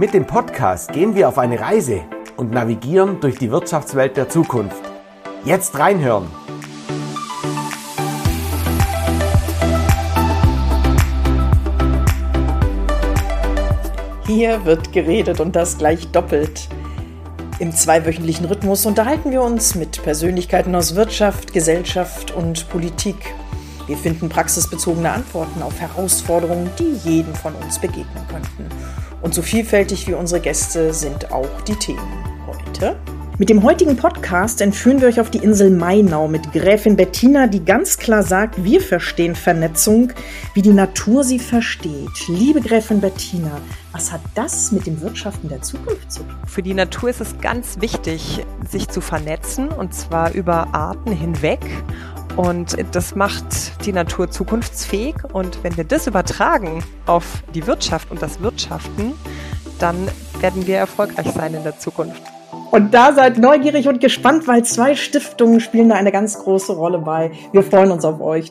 Mit dem Podcast gehen wir auf eine Reise und navigieren durch die Wirtschaftswelt der Zukunft. Jetzt reinhören! Hier wird geredet und das gleich doppelt. Im zweiwöchentlichen Rhythmus unterhalten wir uns mit Persönlichkeiten aus Wirtschaft, Gesellschaft und Politik. Wir finden praxisbezogene Antworten auf Herausforderungen, die jedem von uns begegnen könnten. Und so vielfältig wie unsere Gäste sind auch die Themen heute. Mit dem heutigen Podcast entführen wir euch auf die Insel Mainau mit Gräfin Bettina, die ganz klar sagt, wir verstehen Vernetzung, wie die Natur sie versteht. Liebe Gräfin Bettina, was hat das mit dem Wirtschaften der Zukunft zu tun? Für die Natur ist es ganz wichtig, sich zu vernetzen und zwar über Arten hinweg. Und das macht die Natur zukunftsfähig. Und wenn wir das übertragen auf die Wirtschaft und das Wirtschaften, dann werden wir erfolgreich sein in der Zukunft. Und da seid neugierig und gespannt, weil zwei Stiftungen spielen da eine ganz große Rolle bei. Wir freuen uns auf euch.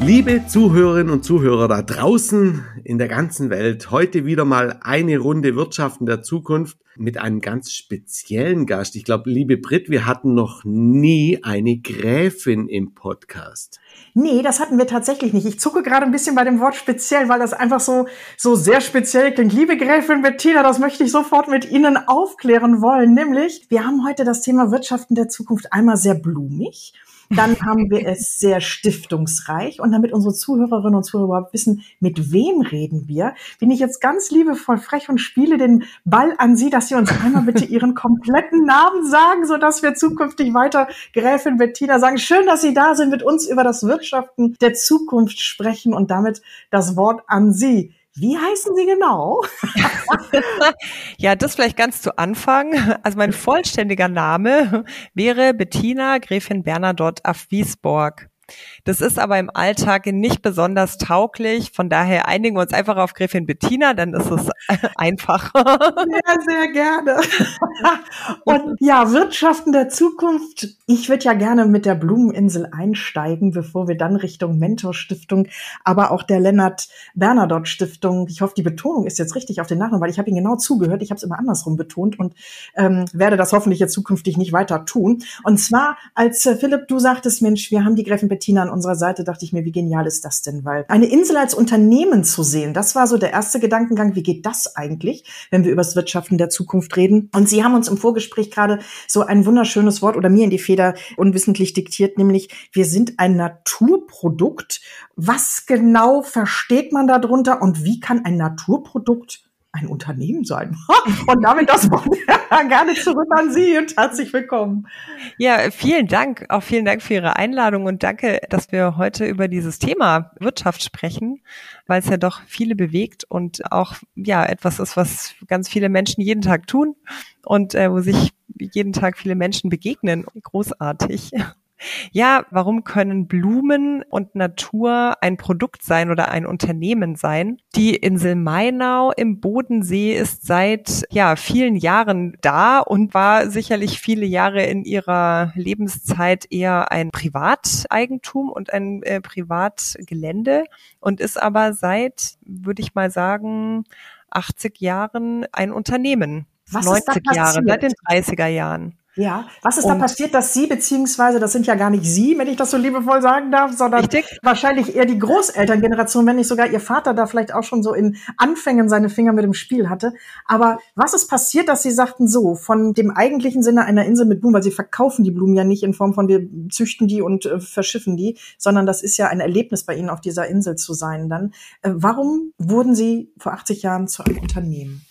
Liebe Zuhörerinnen und Zuhörer da draußen in der ganzen Welt, heute wieder mal eine Runde Wirtschaften der Zukunft mit einem ganz speziellen Gast. Ich glaube, liebe Brit, wir hatten noch nie eine Gräfin im Podcast. Nee, das hatten wir tatsächlich nicht. Ich zucke gerade ein bisschen bei dem Wort speziell, weil das einfach so, so sehr speziell klingt. Liebe Gräfin Bettina, das möchte ich sofort mit Ihnen aufklären wollen. Nämlich, wir haben heute das Thema Wirtschaften der Zukunft einmal sehr blumig dann haben wir es sehr stiftungsreich. Und damit unsere Zuhörerinnen und Zuhörer überhaupt wissen, mit wem reden wir, bin ich jetzt ganz liebevoll frech und spiele den Ball an Sie, dass Sie uns einmal bitte Ihren kompletten Namen sagen, sodass wir zukünftig weiter Gräfin Bettina sagen. Schön, dass Sie da sind, mit uns über das Wirtschaften der Zukunft sprechen und damit das Wort an Sie. Wie heißen Sie genau? ja, das vielleicht ganz zu Anfang. Also mein vollständiger Name wäre Bettina Gräfin Bernadotte af Wiesborg. Das ist aber im Alltag nicht besonders tauglich. Von daher einigen wir uns einfach auf Gräfin Bettina, dann ist es einfach. Sehr, sehr gerne. Und ja, Wirtschaften der Zukunft. Ich würde ja gerne mit der Blumeninsel einsteigen, bevor wir dann Richtung Mentorstiftung, aber auch der Lennart Bernadotte Stiftung. Ich hoffe, die Betonung ist jetzt richtig auf den Nachnamen, weil ich habe ihn genau zugehört. Ich habe es immer andersrum betont und ähm, werde das hoffentlich jetzt zukünftig nicht weiter tun. Und zwar, als äh, Philipp, du sagtest, Mensch, wir haben die Gräfin Bettina an unserer Seite, dachte ich mir, wie genial ist das denn? Weil eine Insel als Unternehmen zu sehen, das war so der erste Gedankengang, wie geht das eigentlich, wenn wir über das Wirtschaften der Zukunft reden? Und Sie haben uns im Vorgespräch gerade so ein wunderschönes Wort oder mir in die Feder unwissentlich diktiert, nämlich wir sind ein Naturprodukt. Was genau versteht man darunter und wie kann ein Naturprodukt ein Unternehmen sein. Und damit das Wort gerne zurück an Sie und herzlich willkommen. Ja, vielen Dank. Auch vielen Dank für Ihre Einladung und danke, dass wir heute über dieses Thema Wirtschaft sprechen, weil es ja doch viele bewegt und auch ja etwas ist, was ganz viele Menschen jeden Tag tun und äh, wo sich jeden Tag viele Menschen begegnen. Großartig. Ja, warum können Blumen und Natur ein Produkt sein oder ein Unternehmen sein? Die Insel Mainau im Bodensee ist seit ja vielen Jahren da und war sicherlich viele Jahre in ihrer Lebenszeit eher ein Privateigentum und ein äh, Privatgelände und ist aber seit, würde ich mal sagen, 80 Jahren ein Unternehmen. Was 90 Jahre, seit den 30er Jahren. Ja, was ist und da passiert, dass Sie, beziehungsweise das sind ja gar nicht Sie, wenn ich das so liebevoll sagen darf, sondern richtig? wahrscheinlich eher die Großelterngeneration, wenn nicht sogar Ihr Vater da vielleicht auch schon so in Anfängen seine Finger mit dem Spiel hatte. Aber was ist passiert, dass Sie sagten so, von dem eigentlichen Sinne einer Insel mit Blumen, weil Sie verkaufen die Blumen ja nicht in Form von wir züchten die und äh, verschiffen die, sondern das ist ja ein Erlebnis bei Ihnen auf dieser Insel zu sein dann. Äh, warum wurden Sie vor 80 Jahren zu einem Unternehmen?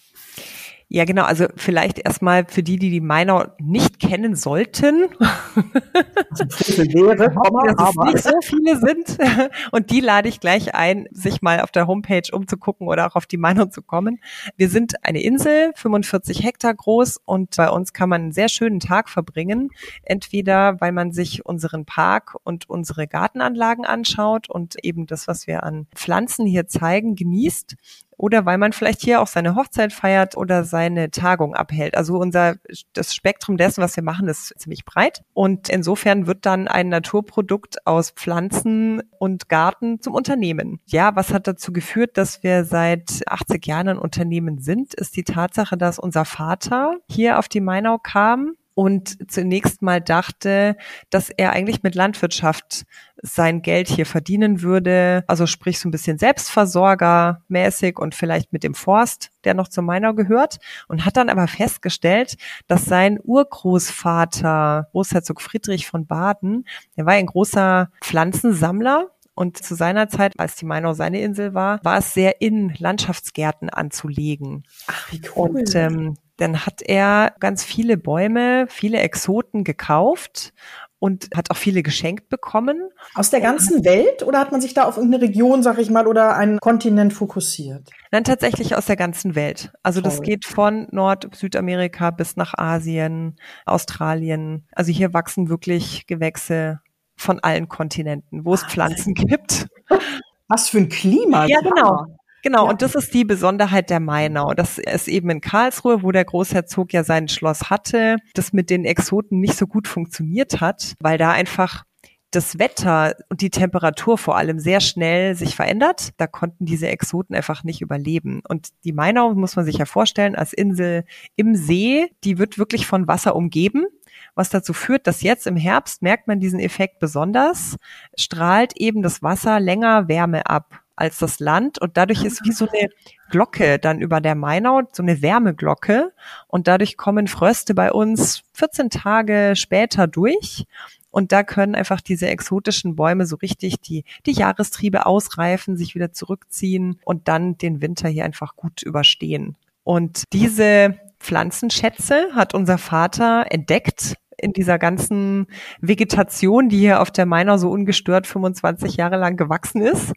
Ja, genau. Also vielleicht erstmal für die, die die Mainau nicht kennen sollten. Also wäre, aber, dass es nicht so viele sind. Und die lade ich gleich ein, sich mal auf der Homepage umzugucken oder auch auf die Mainau zu kommen. Wir sind eine Insel, 45 Hektar groß und bei uns kann man einen sehr schönen Tag verbringen. Entweder, weil man sich unseren Park und unsere Gartenanlagen anschaut und eben das, was wir an Pflanzen hier zeigen, genießt oder weil man vielleicht hier auch seine Hochzeit feiert oder seine Tagung abhält. Also unser, das Spektrum dessen, was wir machen, ist ziemlich breit. Und insofern wird dann ein Naturprodukt aus Pflanzen und Garten zum Unternehmen. Ja, was hat dazu geführt, dass wir seit 80 Jahren ein Unternehmen sind, ist die Tatsache, dass unser Vater hier auf die Mainau kam und zunächst mal dachte, dass er eigentlich mit Landwirtschaft sein Geld hier verdienen würde, also sprich so ein bisschen Selbstversorgermäßig und vielleicht mit dem Forst, der noch zu meiner gehört und hat dann aber festgestellt, dass sein Urgroßvater, Großherzog Friedrich von Baden, der war ein großer Pflanzensammler und zu seiner Zeit, als die Mainau seine Insel war, war es sehr in, Landschaftsgärten anzulegen. Ach, wie cool. Und ähm, dann hat er ganz viele Bäume, viele Exoten gekauft und hat auch viele geschenkt bekommen. Aus der ganzen Welt oder hat man sich da auf irgendeine Region, sag ich mal, oder einen Kontinent fokussiert? Nein, tatsächlich aus der ganzen Welt. Also Toll. das geht von Nord-, Südamerika bis nach Asien, Australien. Also hier wachsen wirklich Gewächse von allen Kontinenten, wo es Pflanzen gibt. Was für ein Klima. Ja, genau. Genau, ja. und das ist die Besonderheit der Mainau. Das ist eben in Karlsruhe, wo der Großherzog ja sein Schloss hatte, das mit den Exoten nicht so gut funktioniert hat, weil da einfach das Wetter und die Temperatur vor allem sehr schnell sich verändert. Da konnten diese Exoten einfach nicht überleben. Und die Mainau muss man sich ja vorstellen als Insel im See, die wird wirklich von Wasser umgeben was dazu führt, dass jetzt im Herbst merkt man diesen Effekt besonders, strahlt eben das Wasser länger Wärme ab als das Land. Und dadurch ist wie so eine Glocke dann über der Mainau, so eine Wärmeglocke. Und dadurch kommen Fröste bei uns 14 Tage später durch. Und da können einfach diese exotischen Bäume so richtig die, die Jahrestriebe ausreifen, sich wieder zurückziehen und dann den Winter hier einfach gut überstehen. Und diese Pflanzenschätze hat unser Vater entdeckt in dieser ganzen Vegetation, die hier auf der Mainau so ungestört 25 Jahre lang gewachsen ist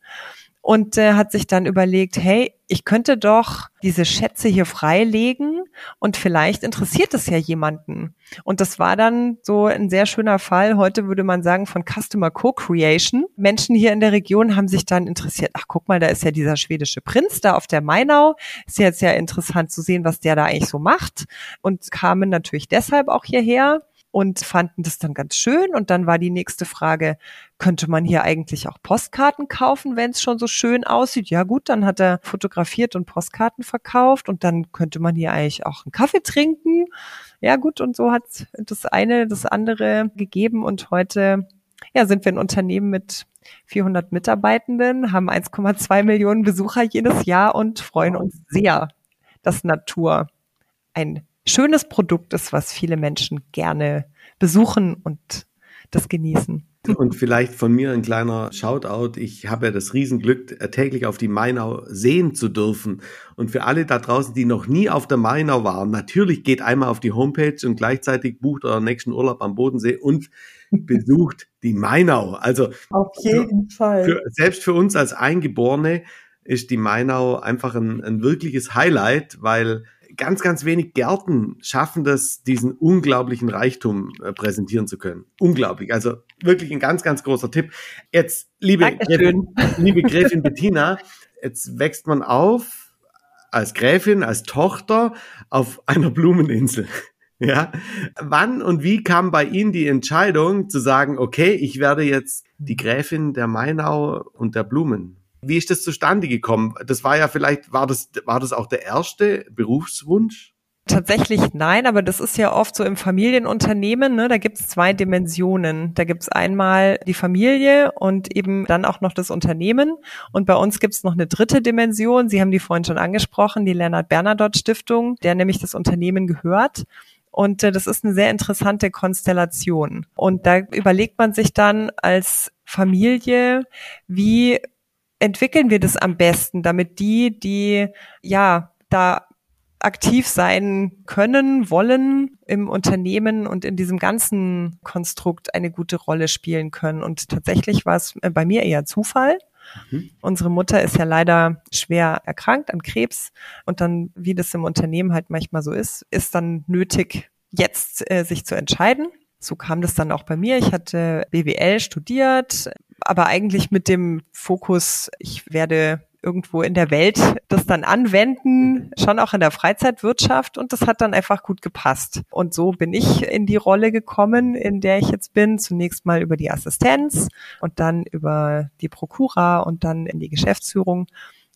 und äh, hat sich dann überlegt, hey, ich könnte doch diese Schätze hier freilegen und vielleicht interessiert es ja jemanden. Und das war dann so ein sehr schöner Fall. Heute würde man sagen von Customer Co-Creation. Menschen hier in der Region haben sich dann interessiert. Ach, guck mal, da ist ja dieser schwedische Prinz da auf der Mainau. Ist jetzt ja interessant zu sehen, was der da eigentlich so macht. Und kamen natürlich deshalb auch hierher und fanden das dann ganz schön. Und dann war die nächste Frage, könnte man hier eigentlich auch Postkarten kaufen, wenn es schon so schön aussieht? Ja gut, dann hat er fotografiert und Postkarten verkauft und dann könnte man hier eigentlich auch einen Kaffee trinken. Ja gut, und so hat das eine das andere gegeben und heute ja, sind wir ein Unternehmen mit 400 Mitarbeitenden, haben 1,2 Millionen Besucher jedes Jahr und freuen uns sehr, dass Natur ein schönes Produkt ist, was viele Menschen gerne besuchen und das genießen. Und vielleicht von mir ein kleiner Shoutout. Ich habe ja das Riesenglück, täglich auf die Mainau sehen zu dürfen. Und für alle da draußen, die noch nie auf der Mainau waren, natürlich geht einmal auf die Homepage und gleichzeitig bucht euren nächsten Urlaub am Bodensee und besucht die Mainau. Also auf jeden für, Fall. Für, selbst für uns als Eingeborene ist die Mainau einfach ein, ein wirkliches Highlight, weil ganz, ganz wenig Gärten schaffen das, diesen unglaublichen Reichtum äh, präsentieren zu können. Unglaublich. Also wirklich ein ganz, ganz großer Tipp. Jetzt, liebe, Gräfin, liebe Gräfin Bettina, jetzt wächst man auf als Gräfin, als Tochter auf einer Blumeninsel. Ja, wann und wie kam bei Ihnen die Entscheidung zu sagen, okay, ich werde jetzt die Gräfin der Mainau und der Blumen? Wie ist das zustande gekommen? Das war ja vielleicht, war das, war das auch der erste Berufswunsch? Tatsächlich nein, aber das ist ja oft so im Familienunternehmen, ne? da gibt es zwei Dimensionen. Da gibt es einmal die Familie und eben dann auch noch das Unternehmen. Und bei uns gibt es noch eine dritte Dimension. Sie haben die vorhin schon angesprochen, die Leonard Bernadotte Stiftung, der nämlich das Unternehmen gehört. Und äh, das ist eine sehr interessante Konstellation. Und da überlegt man sich dann als Familie, wie entwickeln wir das am besten, damit die, die ja da aktiv sein können, wollen im Unternehmen und in diesem ganzen Konstrukt eine gute Rolle spielen können. Und tatsächlich war es bei mir eher Zufall. Mhm. Unsere Mutter ist ja leider schwer erkrankt an Krebs und dann, wie das im Unternehmen halt manchmal so ist, ist dann nötig, jetzt äh, sich zu entscheiden. So kam das dann auch bei mir. Ich hatte BWL studiert, aber eigentlich mit dem Fokus, ich werde irgendwo in der Welt das dann anwenden, schon auch in der Freizeitwirtschaft und das hat dann einfach gut gepasst. Und so bin ich in die Rolle gekommen, in der ich jetzt bin. Zunächst mal über die Assistenz und dann über die Prokura und dann in die Geschäftsführung.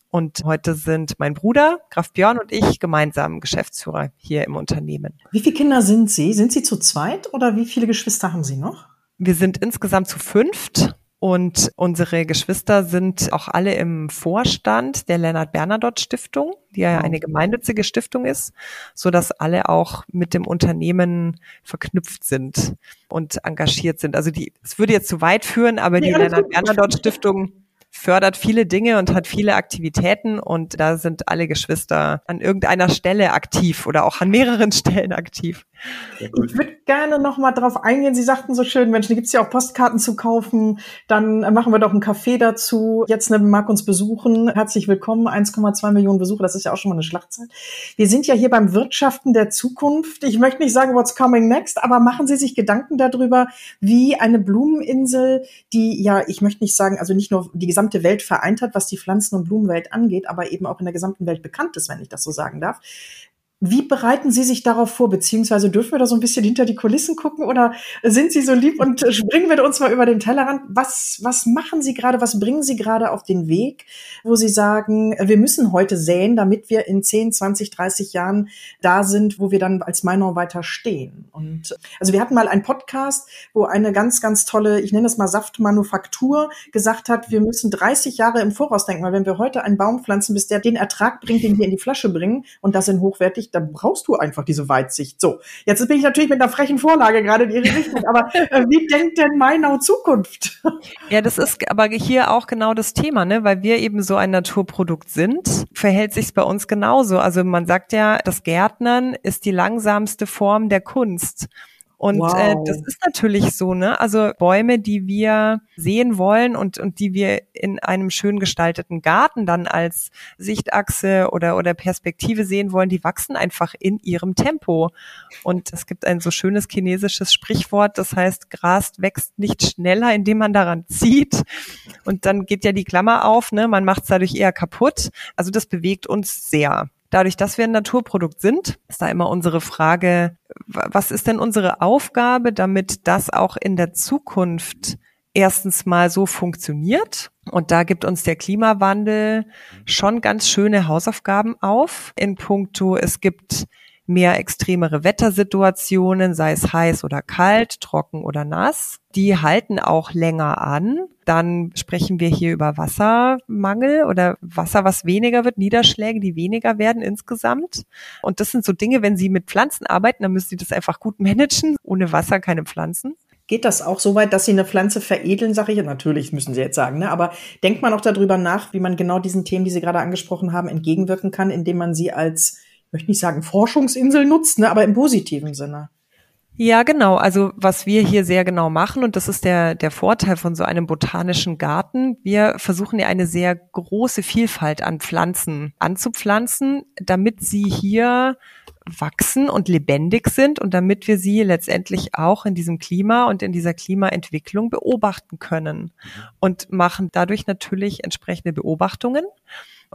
Und heute sind mein Bruder, Graf Björn und ich gemeinsam Geschäftsführer hier im Unternehmen. Wie viele Kinder sind Sie? Sind Sie zu zweit oder wie viele Geschwister haben Sie noch? Wir sind insgesamt zu fünft und unsere Geschwister sind auch alle im Vorstand der Lennart Bernadotte Stiftung, die ja eine gemeinnützige Stiftung ist, so dass alle auch mit dem Unternehmen verknüpft sind und engagiert sind. Also die, es würde jetzt zu weit führen, aber die Lennart Bernadotte Stiftung fördert viele Dinge und hat viele Aktivitäten und da sind alle Geschwister an irgendeiner Stelle aktiv oder auch an mehreren Stellen aktiv. Ich würde gerne noch mal drauf eingehen. Sie sagten so schön, Mensch, da gibt's ja auch Postkarten zu kaufen. Dann machen wir doch einen Kaffee dazu. Jetzt ne, mag uns besuchen. Herzlich willkommen. 1,2 Millionen Besucher, das ist ja auch schon mal eine Schlachtzeit. Wir sind ja hier beim Wirtschaften der Zukunft. Ich möchte nicht sagen, what's coming next, aber machen Sie sich Gedanken darüber, wie eine Blumeninsel, die ja, ich möchte nicht sagen, also nicht nur die gesamte Welt vereint hat, was die Pflanzen- und Blumenwelt angeht, aber eben auch in der gesamten Welt bekannt ist, wenn ich das so sagen darf. Wie bereiten Sie sich darauf vor, beziehungsweise dürfen wir da so ein bisschen hinter die Kulissen gucken oder sind Sie so lieb und springen wir uns mal über den Tellerrand? Was, was machen Sie gerade, was bringen Sie gerade auf den Weg, wo Sie sagen, wir müssen heute säen, damit wir in 10, 20, 30 Jahren da sind, wo wir dann als Meinung weiter stehen? Und also wir hatten mal einen Podcast, wo eine ganz, ganz tolle, ich nenne es mal Saftmanufaktur, gesagt hat, wir müssen 30 Jahre im Voraus denken, weil wenn wir heute einen Baum pflanzen, bis der den Ertrag bringt, den wir in die Flasche bringen und das sind hochwertig, da brauchst du einfach diese Weitsicht. So, jetzt bin ich natürlich mit einer frechen Vorlage gerade in Ihre Richtung, aber äh, wie denkt denn Mainau Zukunft? Ja, das ist aber hier auch genau das Thema, ne? weil wir eben so ein Naturprodukt sind, verhält sich bei uns genauso. Also man sagt ja, das Gärtnern ist die langsamste Form der Kunst. Und wow. äh, das ist natürlich so, ne? Also Bäume, die wir sehen wollen und, und die wir in einem schön gestalteten Garten dann als Sichtachse oder, oder Perspektive sehen wollen, die wachsen einfach in ihrem Tempo. Und es gibt ein so schönes chinesisches Sprichwort, das heißt, Gras wächst nicht schneller, indem man daran zieht. Und dann geht ja die Klammer auf, ne? Man macht es dadurch eher kaputt. Also das bewegt uns sehr. Dadurch, dass wir ein Naturprodukt sind, ist da immer unsere Frage, was ist denn unsere Aufgabe, damit das auch in der Zukunft erstens mal so funktioniert. Und da gibt uns der Klimawandel schon ganz schöne Hausaufgaben auf in puncto, es gibt mehr extremere Wettersituationen, sei es heiß oder kalt, trocken oder nass. Die halten auch länger an. Dann sprechen wir hier über Wassermangel oder Wasser, was weniger wird, Niederschläge, die weniger werden insgesamt. Und das sind so Dinge, wenn Sie mit Pflanzen arbeiten, dann müssen Sie das einfach gut managen. Ohne Wasser keine Pflanzen. Geht das auch so weit, dass Sie eine Pflanze veredeln, sage ich? Natürlich müssen Sie jetzt sagen, ne? aber denkt man auch darüber nach, wie man genau diesen Themen, die Sie gerade angesprochen haben, entgegenwirken kann, indem man sie als möchte nicht sagen Forschungsinsel nutzt, ne, aber im positiven Sinne. Ja, genau. Also was wir hier sehr genau machen, und das ist der, der Vorteil von so einem botanischen Garten, wir versuchen ja eine sehr große Vielfalt an Pflanzen anzupflanzen, damit sie hier wachsen und lebendig sind und damit wir sie letztendlich auch in diesem Klima und in dieser Klimaentwicklung beobachten können und machen dadurch natürlich entsprechende Beobachtungen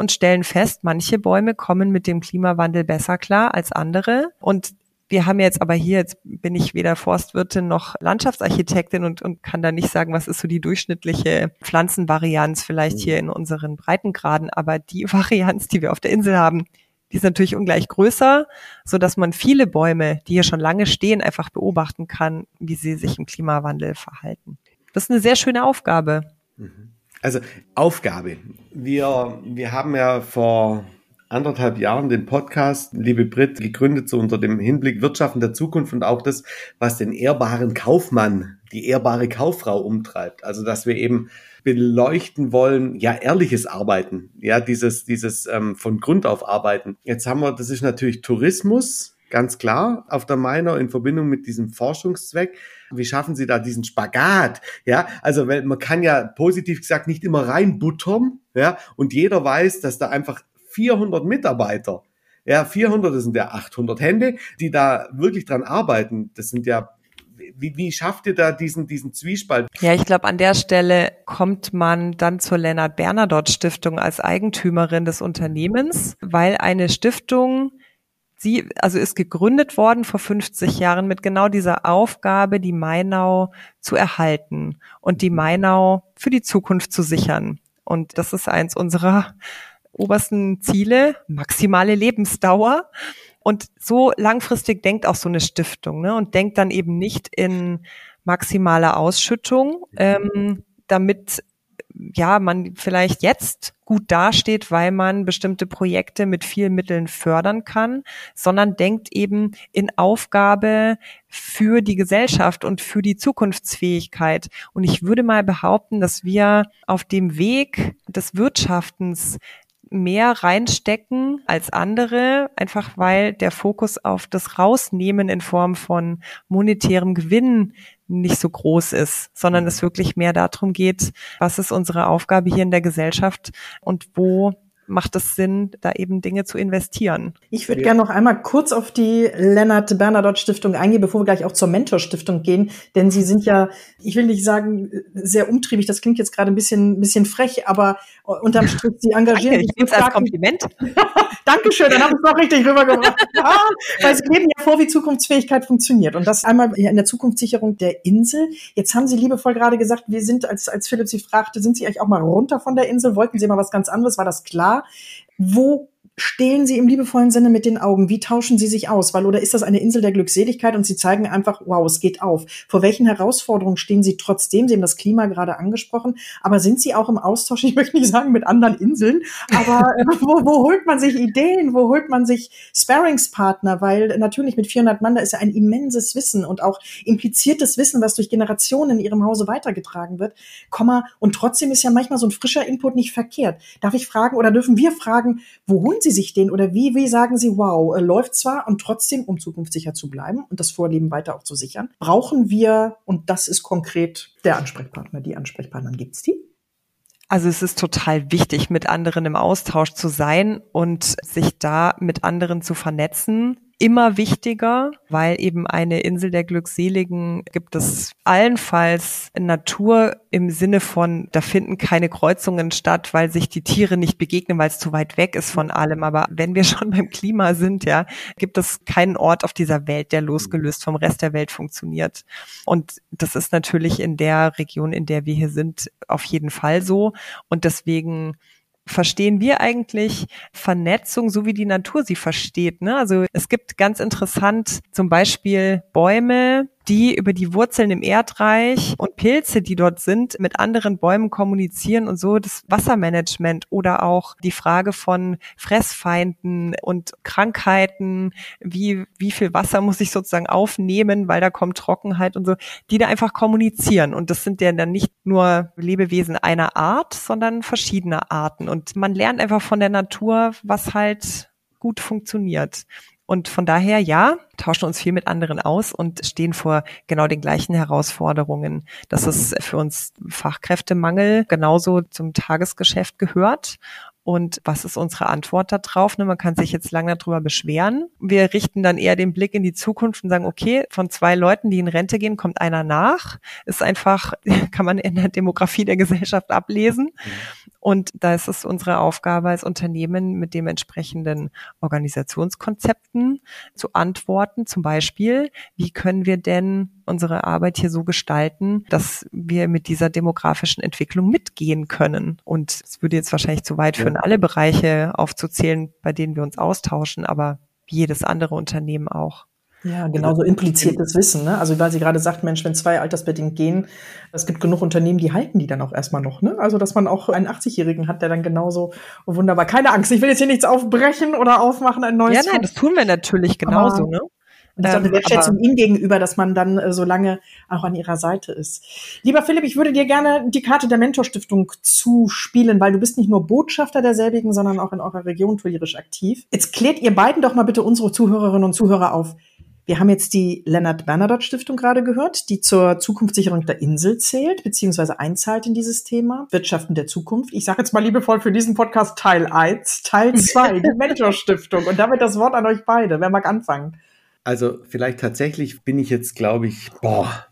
und stellen fest, manche Bäume kommen mit dem Klimawandel besser klar als andere. Und wir haben jetzt aber hier, jetzt bin ich weder Forstwirtin noch Landschaftsarchitektin und, und kann da nicht sagen, was ist so die durchschnittliche Pflanzenvarianz vielleicht hier in unseren Breitengraden. Aber die Varianz, die wir auf der Insel haben, die ist natürlich ungleich größer, so dass man viele Bäume, die hier schon lange stehen, einfach beobachten kann, wie sie sich im Klimawandel verhalten. Das ist eine sehr schöne Aufgabe. Mhm. Also Aufgabe. Wir, wir haben ja vor anderthalb Jahren den Podcast, liebe Brit, gegründet, so unter dem Hinblick Wirtschaften der Zukunft und auch das, was den ehrbaren Kaufmann, die ehrbare Kauffrau umtreibt. Also, dass wir eben beleuchten wollen, ja, ehrliches Arbeiten, ja, dieses, dieses ähm, von Grund auf Arbeiten. Jetzt haben wir, das ist natürlich Tourismus, ganz klar, auf der Meiner in Verbindung mit diesem Forschungszweck. Wie schaffen Sie da diesen Spagat? Ja, also man kann ja positiv gesagt nicht immer reinbuttern, ja, und jeder weiß, dass da einfach 400 Mitarbeiter, ja, 400, das sind ja 800 Hände, die da wirklich dran arbeiten. Das sind ja Wie, wie schafft ihr da diesen, diesen Zwiespalt? Ja, ich glaube, an der Stelle kommt man dann zur Lennart Bernadotte Stiftung als Eigentümerin des Unternehmens, weil eine Stiftung Sie, also ist gegründet worden vor 50 Jahren mit genau dieser Aufgabe, die Mainau zu erhalten und die Mainau für die Zukunft zu sichern. Und das ist eins unserer obersten Ziele, maximale Lebensdauer. Und so langfristig denkt auch so eine Stiftung ne? und denkt dann eben nicht in maximale Ausschüttung, ähm, damit ja, man vielleicht jetzt gut dasteht, weil man bestimmte Projekte mit vielen Mitteln fördern kann, sondern denkt eben in Aufgabe für die Gesellschaft und für die Zukunftsfähigkeit. Und ich würde mal behaupten, dass wir auf dem Weg des Wirtschaftens mehr reinstecken als andere, einfach weil der Fokus auf das Rausnehmen in Form von monetärem Gewinn nicht so groß ist, sondern es wirklich mehr darum geht, was ist unsere Aufgabe hier in der Gesellschaft und wo macht es Sinn, da eben Dinge zu investieren. Ich würde ja. gerne noch einmal kurz auf die Lennart Bernadotte Stiftung eingehen, bevor wir gleich auch zur Mentor Stiftung gehen, denn Sie sind ja, ich will nicht sagen, sehr umtriebig, das klingt jetzt gerade ein bisschen, ein bisschen frech, aber unterm Strich, Sie engagieren Danke, sich. Ich nehme als Kompliment. Dankeschön, dann habe ich es auch richtig rübergebracht. ja, weil Sie geben ja vor, wie Zukunftsfähigkeit funktioniert. Und das einmal in der Zukunftssicherung der Insel. Jetzt haben Sie liebevoll gerade gesagt, wir sind, als, als Philipp Sie fragte, sind Sie eigentlich auch mal runter von der Insel? Wollten Sie mal was ganz anderes? War das klar? Wo stehen Sie im liebevollen Sinne mit den Augen? Wie tauschen Sie sich aus? Weil oder ist das eine Insel der Glückseligkeit und Sie zeigen einfach, wow, es geht auf. Vor welchen Herausforderungen stehen Sie trotzdem? Sie haben das Klima gerade angesprochen, aber sind Sie auch im Austausch? Ich möchte nicht sagen mit anderen Inseln, aber wo, wo holt man sich Ideen? Wo holt man sich Sparringspartner? Weil natürlich mit 400 Mann da ist ja ein immenses Wissen und auch impliziertes Wissen, was durch Generationen in Ihrem Hause weitergetragen wird. Komma und trotzdem ist ja manchmal so ein frischer Input nicht verkehrt. Darf ich fragen oder dürfen wir fragen, wo holen Sie Sie sich den oder wie, wie sagen Sie, wow, äh, läuft zwar und trotzdem, um zukunftssicher zu bleiben und das Vorleben weiter auch zu sichern, brauchen wir, und das ist konkret der Ansprechpartner, die Ansprechpartner, gibt's die? Also es ist total wichtig, mit anderen im Austausch zu sein und sich da mit anderen zu vernetzen immer wichtiger, weil eben eine Insel der Glückseligen gibt es allenfalls Natur im Sinne von, da finden keine Kreuzungen statt, weil sich die Tiere nicht begegnen, weil es zu weit weg ist von allem. Aber wenn wir schon beim Klima sind, ja, gibt es keinen Ort auf dieser Welt, der losgelöst vom Rest der Welt funktioniert. Und das ist natürlich in der Region, in der wir hier sind, auf jeden Fall so. Und deswegen verstehen wir eigentlich Vernetzung, so wie die Natur sie versteht. Ne? Also es gibt ganz interessant zum Beispiel Bäume, die über die Wurzeln im Erdreich und Pilze, die dort sind, mit anderen Bäumen kommunizieren und so das Wassermanagement oder auch die Frage von Fressfeinden und Krankheiten, wie, wie viel Wasser muss ich sozusagen aufnehmen, weil da kommt Trockenheit und so, die da einfach kommunizieren. Und das sind ja dann nicht nur Lebewesen einer Art, sondern verschiedener Arten. Und man lernt einfach von der Natur, was halt gut funktioniert. Und von daher, ja, tauschen uns viel mit anderen aus und stehen vor genau den gleichen Herausforderungen, dass es für uns Fachkräftemangel genauso zum Tagesgeschäft gehört und was ist unsere Antwort darauf? Ne, man kann sich jetzt lange darüber beschweren. Wir richten dann eher den Blick in die Zukunft und sagen, okay, von zwei Leuten, die in Rente gehen, kommt einer nach. Ist einfach, kann man in der Demografie der Gesellschaft ablesen. Mhm. Und da ist es unsere Aufgabe als Unternehmen mit dementsprechenden Organisationskonzepten zu antworten. Zum Beispiel, wie können wir denn unsere Arbeit hier so gestalten, dass wir mit dieser demografischen Entwicklung mitgehen können? Und es würde jetzt wahrscheinlich zu weit führen, alle Bereiche aufzuzählen, bei denen wir uns austauschen, aber wie jedes andere Unternehmen auch. Ja, genau so impliziertes Wissen. Ne? Also weil sie gerade sagt, Mensch, wenn zwei altersbedingt gehen, es gibt genug Unternehmen, die halten die dann auch erstmal noch. Ne? Also dass man auch einen 80-Jährigen hat, der dann genauso wunderbar. Keine Angst, ich will jetzt hier nichts aufbrechen oder aufmachen, ein neues. Ja, nein, das tun wir natürlich genauso. Aber, ne? Und das ist auch eine Wertschätzung ihm gegenüber, dass man dann äh, so lange auch an ihrer Seite ist. Lieber Philipp, ich würde dir gerne die Karte der Mentorstiftung zuspielen, weil du bist nicht nur Botschafter derselbigen, sondern auch in eurer Region touristisch aktiv. Jetzt klärt ihr beiden doch mal bitte unsere Zuhörerinnen und Zuhörer auf. Wir haben jetzt die Leonard Bernadotte Stiftung gerade gehört, die zur Zukunftssicherung der Insel zählt, beziehungsweise einzahlt in dieses Thema Wirtschaften der Zukunft. Ich sage jetzt mal liebevoll für diesen Podcast Teil 1, Teil 2, die Mentorstiftung. Und damit das Wort an euch beide. Wer mag anfangen? Also vielleicht tatsächlich bin ich jetzt, glaube ich, boah,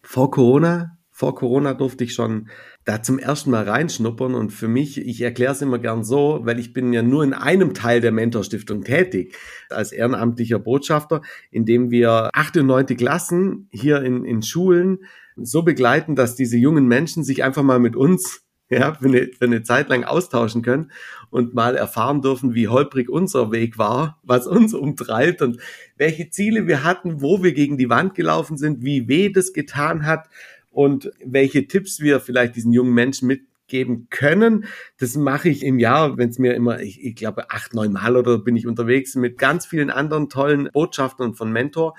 vor Corona, vor Corona durfte ich schon da zum ersten Mal reinschnuppern. Und für mich, ich erkläre es immer gern so, weil ich bin ja nur in einem Teil der Mentorstiftung tätig, als ehrenamtlicher Botschafter, indem wir achte und neunte Klassen hier in, in Schulen so begleiten, dass diese jungen Menschen sich einfach mal mit uns ja, für eine, für eine Zeit lang austauschen können und mal erfahren dürfen, wie holprig unser Weg war, was uns umtreibt und welche Ziele wir hatten, wo wir gegen die Wand gelaufen sind, wie weh das getan hat und welche Tipps wir vielleicht diesen jungen Menschen mitgeben können. Das mache ich im Jahr, wenn es mir immer, ich, ich glaube, acht, neun Mal oder bin ich unterwegs mit ganz vielen anderen tollen Botschaftern von Mentor.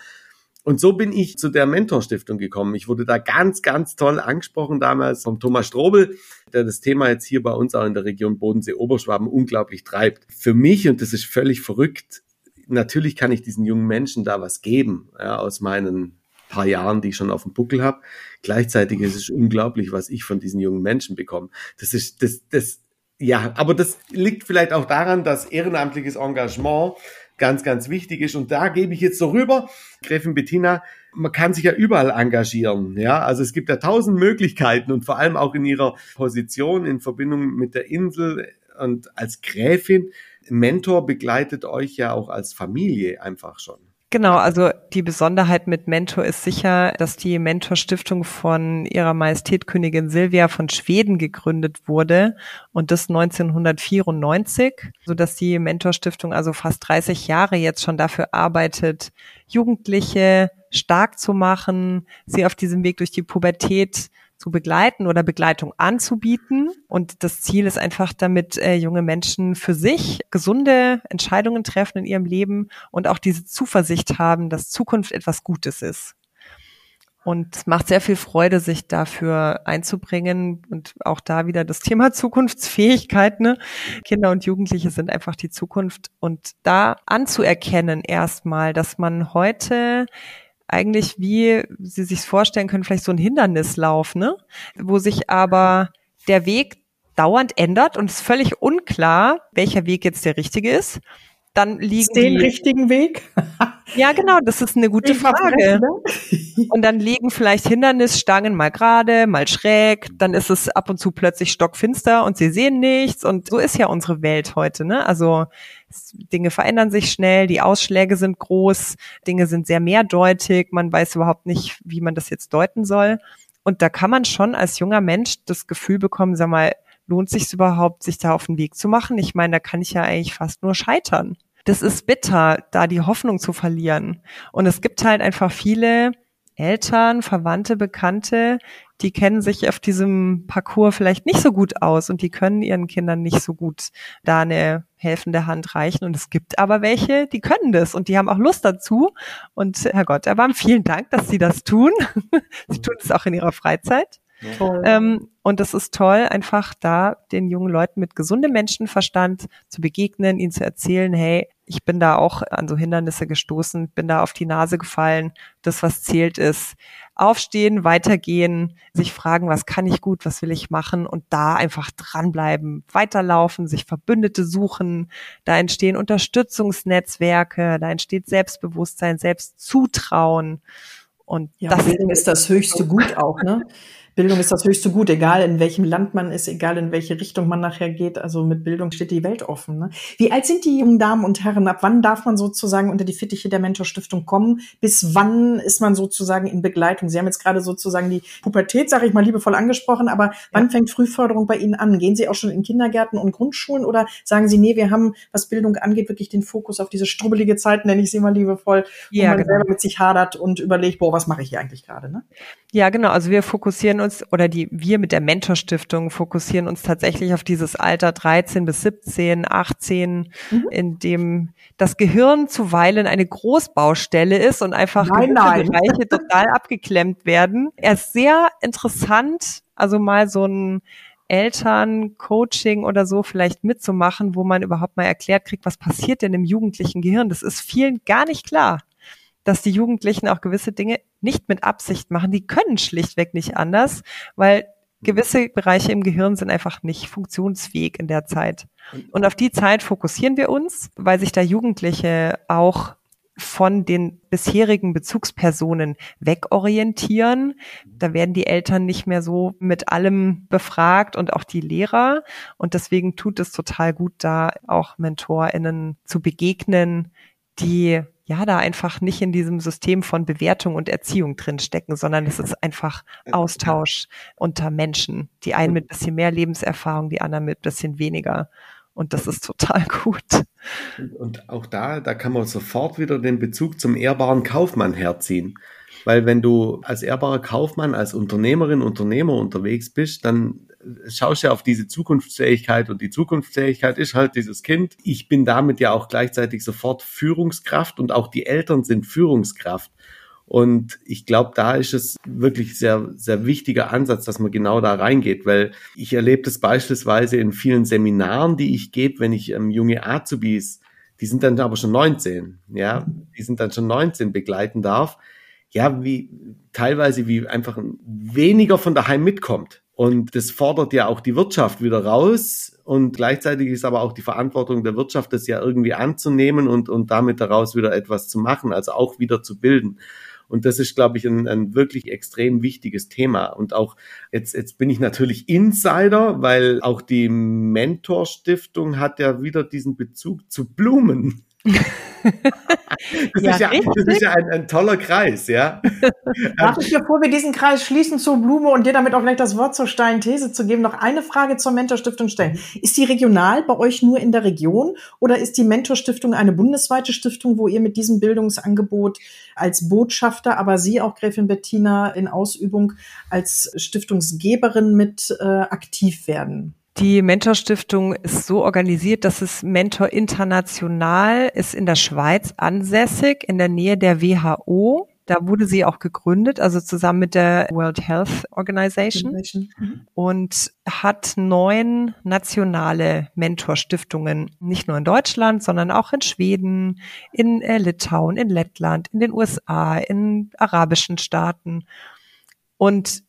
Und so bin ich zu der Mentorstiftung gekommen. Ich wurde da ganz, ganz toll angesprochen damals vom Thomas Strobel, der das Thema jetzt hier bei uns auch in der Region Bodensee-Oberschwaben unglaublich treibt. Für mich, und das ist völlig verrückt, natürlich kann ich diesen jungen Menschen da was geben, ja, aus meinen paar Jahren, die ich schon auf dem Buckel habe. Gleichzeitig ist es unglaublich, was ich von diesen jungen Menschen bekomme. Das ist, das, das, ja, aber das liegt vielleicht auch daran, dass ehrenamtliches Engagement ganz, ganz wichtig ist. Und da gebe ich jetzt so rüber, Gräfin Bettina, man kann sich ja überall engagieren. Ja, also es gibt ja tausend Möglichkeiten und vor allem auch in ihrer Position in Verbindung mit der Insel und als Gräfin. Mentor begleitet euch ja auch als Familie einfach schon. Genau, also die Besonderheit mit Mentor ist sicher, dass die Mentor-Stiftung von ihrer Majestät Königin Silvia von Schweden gegründet wurde und das 1994, so dass die Mentor-Stiftung also fast 30 Jahre jetzt schon dafür arbeitet, Jugendliche stark zu machen, sie auf diesem Weg durch die Pubertät zu begleiten oder Begleitung anzubieten. Und das Ziel ist einfach, damit äh, junge Menschen für sich gesunde Entscheidungen treffen in ihrem Leben und auch diese Zuversicht haben, dass Zukunft etwas Gutes ist. Und es macht sehr viel Freude, sich dafür einzubringen. Und auch da wieder das Thema Zukunftsfähigkeit. Ne? Kinder und Jugendliche sind einfach die Zukunft. Und da anzuerkennen erstmal, dass man heute eigentlich, wie Sie sich vorstellen können, vielleicht so ein Hindernislauf, ne? Wo sich aber der Weg dauernd ändert und es ist völlig unklar, welcher Weg jetzt der richtige ist. Dann liegen den die, richtigen Weg? ja, genau, das ist eine gute Frage. Ne? Und dann liegen vielleicht Hindernisstangen mal gerade, mal schräg, dann ist es ab und zu plötzlich stockfinster und sie sehen nichts und so ist ja unsere Welt heute, ne? Also Dinge verändern sich schnell, die Ausschläge sind groß, Dinge sind sehr mehrdeutig, man weiß überhaupt nicht, wie man das jetzt deuten soll. Und da kann man schon als junger Mensch das Gefühl bekommen, sag mal, lohnt sich überhaupt, sich da auf den Weg zu machen? Ich meine, da kann ich ja eigentlich fast nur scheitern. Das ist bitter, da die Hoffnung zu verlieren. Und es gibt halt einfach viele Eltern, Verwandte, Bekannte, die kennen sich auf diesem Parcours vielleicht nicht so gut aus und die können ihren Kindern nicht so gut da eine helfende Hand reichen. Und es gibt aber welche, die können das und die haben auch Lust dazu. Und Herr Gott, erbarm, vielen Dank, dass Sie das tun. Sie tun es auch in Ihrer Freizeit. Ähm, und es ist toll, einfach da den jungen Leuten mit gesundem Menschenverstand zu begegnen, ihnen zu erzählen, hey, ich bin da auch an so Hindernisse gestoßen, bin da auf die Nase gefallen. Das, was zählt, ist aufstehen, weitergehen, sich fragen, was kann ich gut, was will ich machen und da einfach dranbleiben, weiterlaufen, sich Verbündete suchen. Da entstehen Unterstützungsnetzwerke, da entsteht Selbstbewusstsein, Selbstzutrauen. Und ja, das Bildung ist das höchste Gut auch, ne? Bildung ist das höchste Gut, egal in welchem Land man ist, egal in welche Richtung man nachher geht. Also mit Bildung steht die Welt offen. Ne? Wie alt sind die jungen Damen und Herren? Ab wann darf man sozusagen unter die Fittiche der Mentorstiftung kommen? Bis wann ist man sozusagen in Begleitung? Sie haben jetzt gerade sozusagen die Pubertät, sage ich mal, liebevoll angesprochen, aber wann fängt Frühförderung bei Ihnen an? Gehen Sie auch schon in Kindergärten und Grundschulen oder sagen Sie, nee, wir haben, was Bildung angeht, wirklich den Fokus auf diese strubbelige Zeit, nenne ich sie mal liebevoll, wo ja, man genau. selber mit sich hadert und überlegt, boah, was mache ich hier eigentlich gerade? Ne? Ja, genau. Also wir fokussieren uns oder die wir mit der Mentorstiftung fokussieren uns tatsächlich auf dieses Alter 13 bis 17, 18, mhm. in dem das Gehirn zuweilen eine Großbaustelle ist und einfach. Bereiche total abgeklemmt werden. Er ist sehr interessant, also mal so ein Eltern-Coaching oder so vielleicht mitzumachen, wo man überhaupt mal erklärt kriegt, was passiert denn im jugendlichen Gehirn. Das ist vielen gar nicht klar dass die Jugendlichen auch gewisse Dinge nicht mit Absicht machen. Die können schlichtweg nicht anders, weil gewisse Bereiche im Gehirn sind einfach nicht funktionsfähig in der Zeit. Und auf die Zeit fokussieren wir uns, weil sich da Jugendliche auch von den bisherigen Bezugspersonen wegorientieren. Da werden die Eltern nicht mehr so mit allem befragt und auch die Lehrer. Und deswegen tut es total gut, da auch MentorInnen zu begegnen, die ja da einfach nicht in diesem System von Bewertung und Erziehung drin stecken, sondern es ist einfach Austausch unter Menschen. Die einen mit bisschen mehr Lebenserfahrung, die anderen mit bisschen weniger. Und das ist total gut. Und, und auch da, da kann man sofort wieder den Bezug zum ehrbaren Kaufmann herziehen. Weil wenn du als ehrbarer Kaufmann, als Unternehmerin, Unternehmer unterwegs bist, dann schaust ja auf diese Zukunftsfähigkeit und die Zukunftsfähigkeit ist halt dieses Kind. Ich bin damit ja auch gleichzeitig sofort Führungskraft und auch die Eltern sind Führungskraft. Und ich glaube, da ist es wirklich sehr, sehr wichtiger Ansatz, dass man genau da reingeht, weil ich erlebe das beispielsweise in vielen Seminaren, die ich gebe, wenn ich ähm, junge Azubis, die sind dann aber schon 19, ja, die sind dann schon 19 begleiten darf, ja, wie teilweise wie einfach weniger von daheim mitkommt. Und das fordert ja auch die Wirtschaft wieder raus. Und gleichzeitig ist aber auch die Verantwortung der Wirtschaft, das ja irgendwie anzunehmen und, und damit daraus wieder etwas zu machen, also auch wieder zu bilden. Und das ist, glaube ich, ein, ein wirklich extrem wichtiges Thema. Und auch jetzt, jetzt bin ich natürlich Insider, weil auch die Mentor Stiftung hat ja wieder diesen Bezug zu Blumen. Das, ja, ist ja, das ist ja ein, ein toller Kreis, ja. Darf ich, bevor wir diesen Kreis schließen zur Blume und dir damit auch gleich das Wort zur steilen These zu geben, noch eine Frage zur Mentorstiftung stellen. Ist die regional bei euch nur in der Region oder ist die Mentorstiftung eine bundesweite Stiftung, wo ihr mit diesem Bildungsangebot als Botschafter, aber Sie auch Gräfin Bettina in Ausübung als Stiftungsgeberin mit äh, aktiv werden? Die Mentorstiftung ist so organisiert, dass es Mentor International ist in der Schweiz ansässig, in der Nähe der WHO. Da wurde sie auch gegründet, also zusammen mit der World Health Organization mhm. und hat neun nationale Mentorstiftungen, nicht nur in Deutschland, sondern auch in Schweden, in äh, Litauen, in Lettland, in den USA, in arabischen Staaten. Und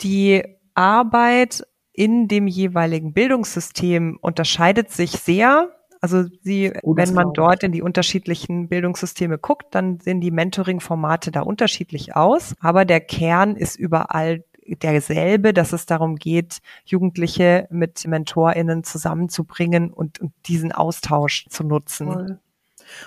die Arbeit in dem jeweiligen Bildungssystem unterscheidet sich sehr. Also sie, oh, wenn man dort in die unterschiedlichen Bildungssysteme guckt, dann sehen die Mentoring-Formate da unterschiedlich aus. Aber der Kern ist überall derselbe, dass es darum geht, Jugendliche mit MentorInnen zusammenzubringen und, und diesen Austausch zu nutzen. Voll.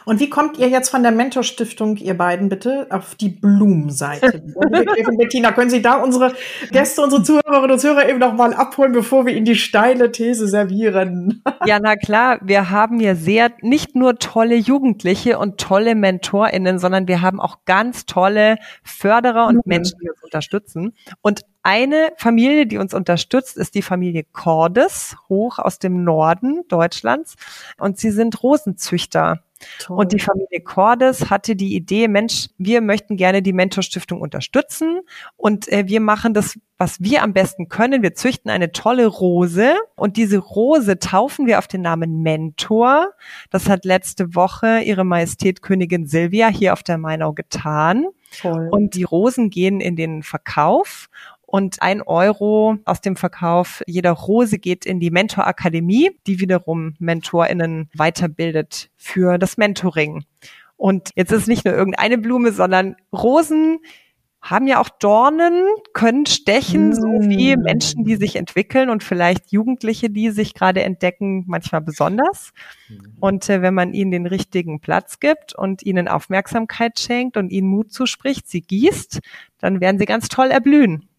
Und wie kommt ihr jetzt von der Mentorstiftung, ihr beiden bitte, auf die Blumenseite? Bettina, können Sie da unsere Gäste, unsere Zuhörerinnen und Zuhörer eben noch mal abholen, bevor wir Ihnen die steile These servieren? Ja, na klar, wir haben ja sehr, nicht nur tolle Jugendliche und tolle MentorInnen, sondern wir haben auch ganz tolle Förderer und mhm. Menschen, die uns unterstützen. Und eine Familie, die uns unterstützt, ist die Familie Cordes, hoch aus dem Norden Deutschlands. Und sie sind Rosenzüchter. Toll. Und die Familie Cordes hatte die Idee, Mensch, wir möchten gerne die Mentorstiftung unterstützen und äh, wir machen das, was wir am besten können. Wir züchten eine tolle Rose und diese Rose taufen wir auf den Namen Mentor. Das hat letzte Woche ihre Majestät Königin Silvia hier auf der Mainau getan. Toll. Und die Rosen gehen in den Verkauf und ein Euro aus dem Verkauf jeder Rose geht in die Mentorakademie, die wiederum MentorInnen weiterbildet für das Mentoring. Und jetzt ist nicht nur irgendeine Blume, sondern Rosen haben ja auch Dornen, können stechen, so wie. Menschen, die sich entwickeln und vielleicht Jugendliche, die sich gerade entdecken, manchmal besonders. Mhm. Und äh, wenn man ihnen den richtigen Platz gibt und ihnen Aufmerksamkeit schenkt und ihnen Mut zuspricht, sie gießt, dann werden sie ganz toll erblühen.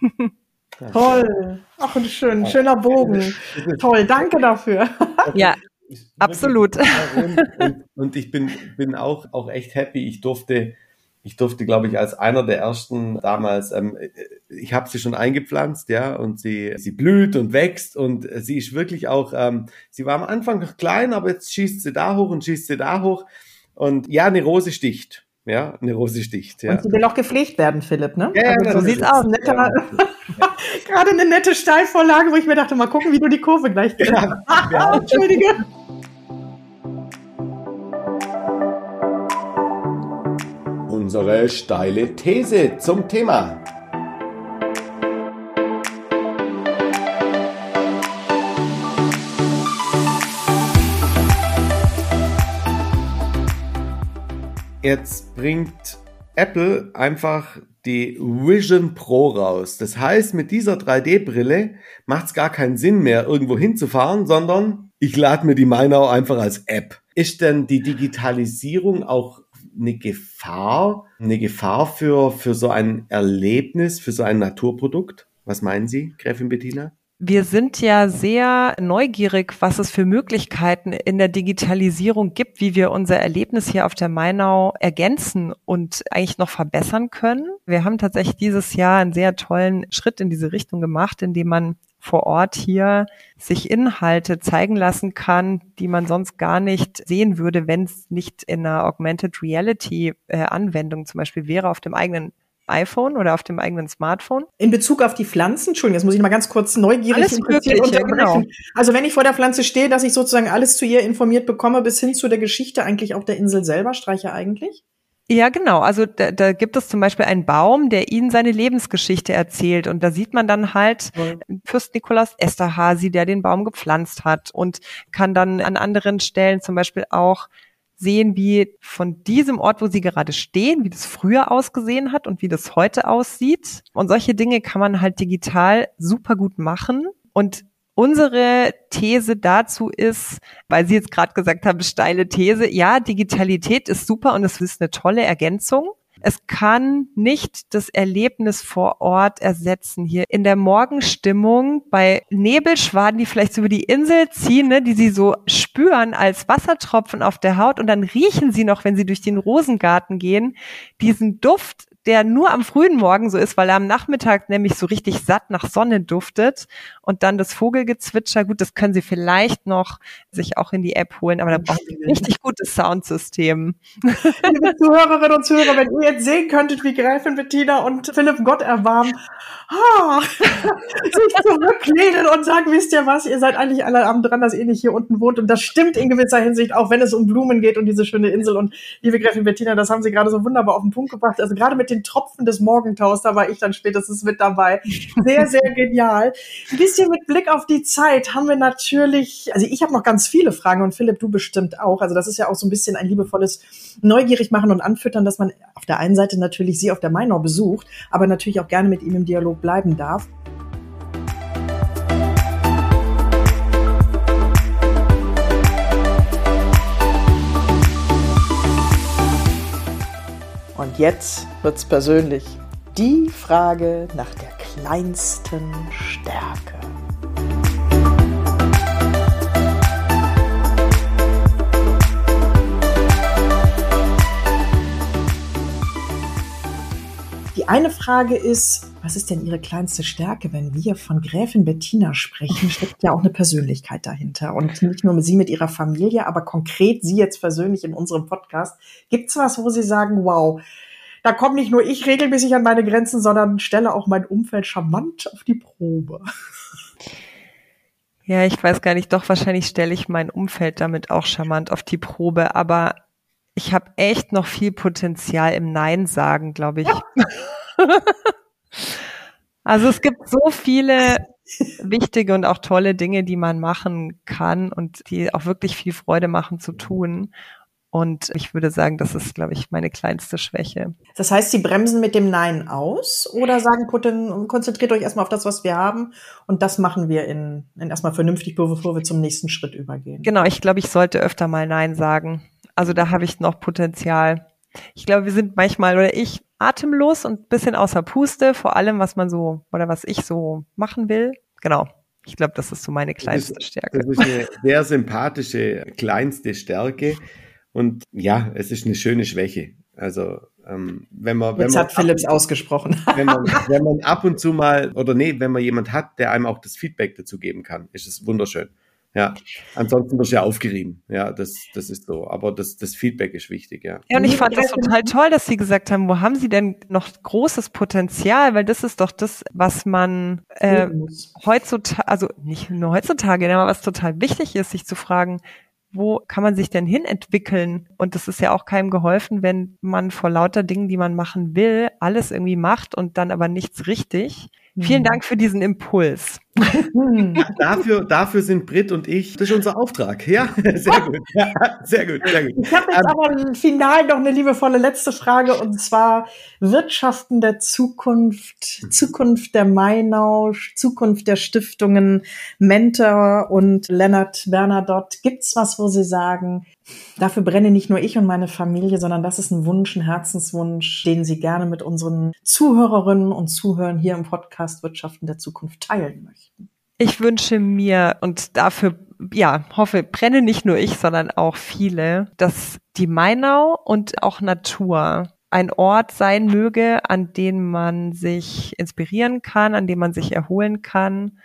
Toll. Ach, ein schön, schöner Bogen. Toll, danke dafür. Ja, absolut. Und, und, ich bin, bin auch, auch echt happy. Ich durfte, ich durfte, glaube ich, als einer der ersten damals, ähm, ich habe sie schon eingepflanzt, ja, und sie, sie blüht und wächst und sie ist wirklich auch, ähm, sie war am Anfang noch klein, aber jetzt schießt sie da hoch und schießt sie da hoch. Und ja, eine Rose sticht ja, eine Rose sticht. Ja. Und sie will auch gepflegt werden, Philipp, ne? Ja, also, so sieht's aus. Netter, ja, Gerade eine nette Steilvorlage, wo ich mir dachte, mal gucken, wie du die Kurve gleich kriegst. Ja, ja. Entschuldige. Unsere steile These zum Thema. Jetzt bringt Apple einfach die Vision Pro raus. Das heißt, mit dieser 3D-Brille macht es gar keinen Sinn mehr, irgendwo hinzufahren, sondern ich lade mir die Mainau einfach als App. Ist denn die Digitalisierung auch eine Gefahr, eine Gefahr für, für so ein Erlebnis, für so ein Naturprodukt? Was meinen Sie, Gräfin Bettina? Wir sind ja sehr neugierig, was es für Möglichkeiten in der Digitalisierung gibt, wie wir unser Erlebnis hier auf der Mainau ergänzen und eigentlich noch verbessern können. Wir haben tatsächlich dieses Jahr einen sehr tollen Schritt in diese Richtung gemacht, indem man vor Ort hier sich Inhalte zeigen lassen kann, die man sonst gar nicht sehen würde, wenn es nicht in einer Augmented Reality äh, Anwendung zum Beispiel wäre auf dem eigenen iPhone oder auf dem eigenen Smartphone? In Bezug auf die Pflanzen, Entschuldigung, jetzt muss ich mal ganz kurz neugierig alles Mögliche, genau. Also wenn ich vor der Pflanze stehe, dass ich sozusagen alles zu ihr informiert bekomme, bis hin zu der Geschichte eigentlich auch der Insel selber, streiche eigentlich? Ja, genau. Also da, da gibt es zum Beispiel einen Baum, der ihnen seine Lebensgeschichte erzählt. Und da sieht man dann halt Fürst Nikolaus Esterhazy, der den Baum gepflanzt hat und kann dann an anderen Stellen zum Beispiel auch sehen, wie von diesem Ort, wo sie gerade stehen, wie das früher ausgesehen hat und wie das heute aussieht. Und solche Dinge kann man halt digital super gut machen. Und unsere These dazu ist, weil Sie jetzt gerade gesagt haben, steile These, ja, Digitalität ist super und es ist eine tolle Ergänzung. Es kann nicht das Erlebnis vor Ort ersetzen. Hier in der Morgenstimmung bei Nebelschwaden, die vielleicht so über die Insel ziehen, ne, die sie so spüren als Wassertropfen auf der Haut und dann riechen sie noch, wenn sie durch den Rosengarten gehen, diesen Duft der nur am frühen Morgen so ist, weil er am Nachmittag nämlich so richtig satt nach Sonne duftet und dann das Vogelgezwitscher, gut, das können Sie vielleicht noch sich auch in die App holen, aber da brauchen Sie ein richtig gutes Soundsystem. Liebe Zuhörerinnen und Zuhörer, wenn ihr jetzt sehen könntet, wie Gräfin Bettina und Philipp Gott erwarmen, ah, sich zurücklehnen und sagen, wisst ihr was, ihr seid eigentlich alle am dran, dass ihr nicht hier unten wohnt. Und das stimmt in gewisser Hinsicht, auch wenn es um Blumen geht und diese schöne Insel. Und liebe Gräfin Bettina, das haben Sie gerade so wunderbar auf den Punkt gebracht, also gerade mit den Tropfen des Morgentaus, da war ich dann spätestens mit dabei. Sehr, sehr genial. Ein bisschen mit Blick auf die Zeit haben wir natürlich, also ich habe noch ganz viele Fragen und Philipp, du bestimmt auch. Also das ist ja auch so ein bisschen ein liebevolles Neugierig machen und anfüttern, dass man auf der einen Seite natürlich sie auf der Mainau besucht, aber natürlich auch gerne mit ihm im Dialog bleiben darf. Und jetzt wird's persönlich. Die Frage nach der kleinsten Stärke. Die eine Frage ist, was ist denn Ihre kleinste Stärke? Wenn wir von Gräfin Bettina sprechen, steckt ja auch eine Persönlichkeit dahinter. Und nicht nur Sie mit Ihrer Familie, aber konkret Sie jetzt persönlich in unserem Podcast. Gibt es was, wo Sie sagen, wow, da komme nicht nur ich regelmäßig an meine Grenzen, sondern stelle auch mein Umfeld charmant auf die Probe? Ja, ich weiß gar nicht, doch wahrscheinlich stelle ich mein Umfeld damit auch charmant auf die Probe, aber ich habe echt noch viel Potenzial im Nein sagen, glaube ich. Ja. also es gibt so viele wichtige und auch tolle Dinge, die man machen kann und die auch wirklich viel Freude machen zu tun. Und ich würde sagen, das ist, glaube ich, meine kleinste Schwäche. Das heißt, Sie bremsen mit dem Nein aus oder sagen, konzentriert euch erstmal auf das, was wir haben und das machen wir in, in erstmal vernünftig, bevor wir zum nächsten Schritt übergehen. Genau, ich glaube, ich sollte öfter mal Nein sagen. Also da habe ich noch Potenzial. Ich glaube, wir sind manchmal oder ich atemlos und bisschen außer Puste, vor allem was man so oder was ich so machen will. Genau. Ich glaube, das ist so meine kleinste das ist, Stärke. Das ist eine sehr sympathische kleinste Stärke. Und ja, es ist eine schöne Schwäche. Also ähm, wenn man, wenn Jetzt man hat Philips ausgesprochen. Wenn man, wenn man ab und zu mal oder nee, wenn man jemand hat, der einem auch das Feedback dazu geben kann, ist es wunderschön. Ja, ansonsten wirst du ja aufgerieben. Ja, das, das ist so. Aber das, das Feedback ist wichtig, ja. Ja, und ich fand das total toll, dass Sie gesagt haben, wo haben Sie denn noch großes Potenzial? Weil das ist doch das, was man äh, heutzutage, also nicht nur heutzutage, aber was total wichtig ist, sich zu fragen, wo kann man sich denn hin entwickeln? Und das ist ja auch keinem geholfen, wenn man vor lauter Dingen, die man machen will, alles irgendwie macht und dann aber nichts richtig. Vielen Dank für diesen Impuls. Dafür, dafür sind Brit und ich, das ist unser Auftrag. Ja, sehr gut. Ja, sehr gut, sehr gut. Ich habe jetzt ähm, aber final noch eine liebevolle letzte Frage und zwar Wirtschaften der Zukunft, Zukunft der Mainau, Zukunft der Stiftungen, Mentor und Lennart Bernadotte. Gibt's was, wo Sie sagen, dafür brenne nicht nur ich und meine Familie, sondern das ist ein Wunsch, ein Herzenswunsch, den Sie gerne mit unseren Zuhörerinnen und Zuhörern hier im Podcast Wirtschaften der Zukunft teilen möchten? Ich wünsche mir und dafür, ja, hoffe, brenne nicht nur ich, sondern auch viele, dass die Mainau und auch Natur ein Ort sein möge, an dem man sich inspirieren kann, an dem man sich erholen kann,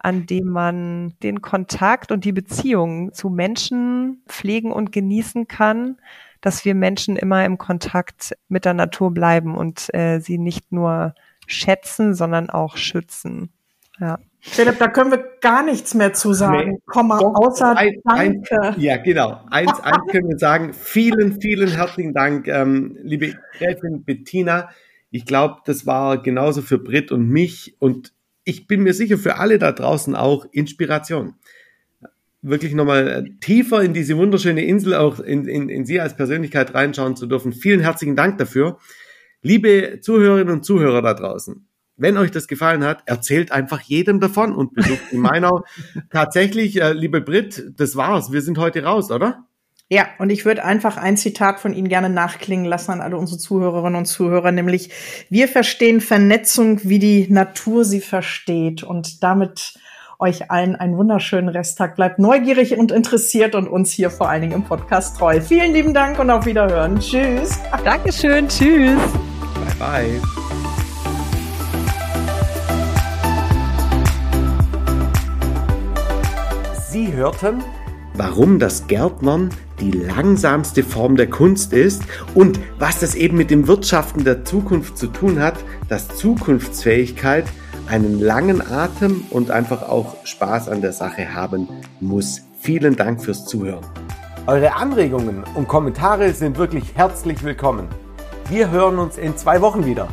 an dem man den Kontakt und die Beziehung zu Menschen pflegen und genießen kann, dass wir Menschen immer im Kontakt mit der Natur bleiben und äh, sie nicht nur schätzen, sondern auch schützen. Ja. Philipp, da können wir gar nichts mehr zu sagen, nee, Komma, doch, außer ein, Danke. Ein, ja, genau. Eins, eins können wir sagen. Vielen, vielen herzlichen Dank, ähm, liebe Gräfin Bettina. Ich glaube, das war genauso für Brit und mich und ich bin mir sicher für alle da draußen auch Inspiration. Wirklich nochmal äh, tiefer in diese wunderschöne Insel, auch in, in, in Sie als Persönlichkeit reinschauen zu dürfen. Vielen herzlichen Dank dafür. Liebe Zuhörerinnen und Zuhörer da draußen, wenn euch das gefallen hat, erzählt einfach jedem davon und besucht die Mainau. Tatsächlich, äh, liebe Brit, das war's. Wir sind heute raus, oder? Ja, und ich würde einfach ein Zitat von Ihnen gerne nachklingen lassen an alle unsere Zuhörerinnen und Zuhörer, nämlich wir verstehen Vernetzung, wie die Natur sie versteht. Und damit euch allen einen wunderschönen Resttag. Bleibt neugierig und interessiert und uns hier vor allen Dingen im Podcast treu. Vielen lieben Dank und auf Wiederhören. Tschüss. Dankeschön. Tschüss. Bye bye. Hörten, warum das Gärtnern die langsamste Form der Kunst ist und was das eben mit dem Wirtschaften der Zukunft zu tun hat, dass Zukunftsfähigkeit einen langen Atem und einfach auch Spaß an der Sache haben muss. Vielen Dank fürs Zuhören. Eure Anregungen und Kommentare sind wirklich herzlich willkommen. Wir hören uns in zwei Wochen wieder.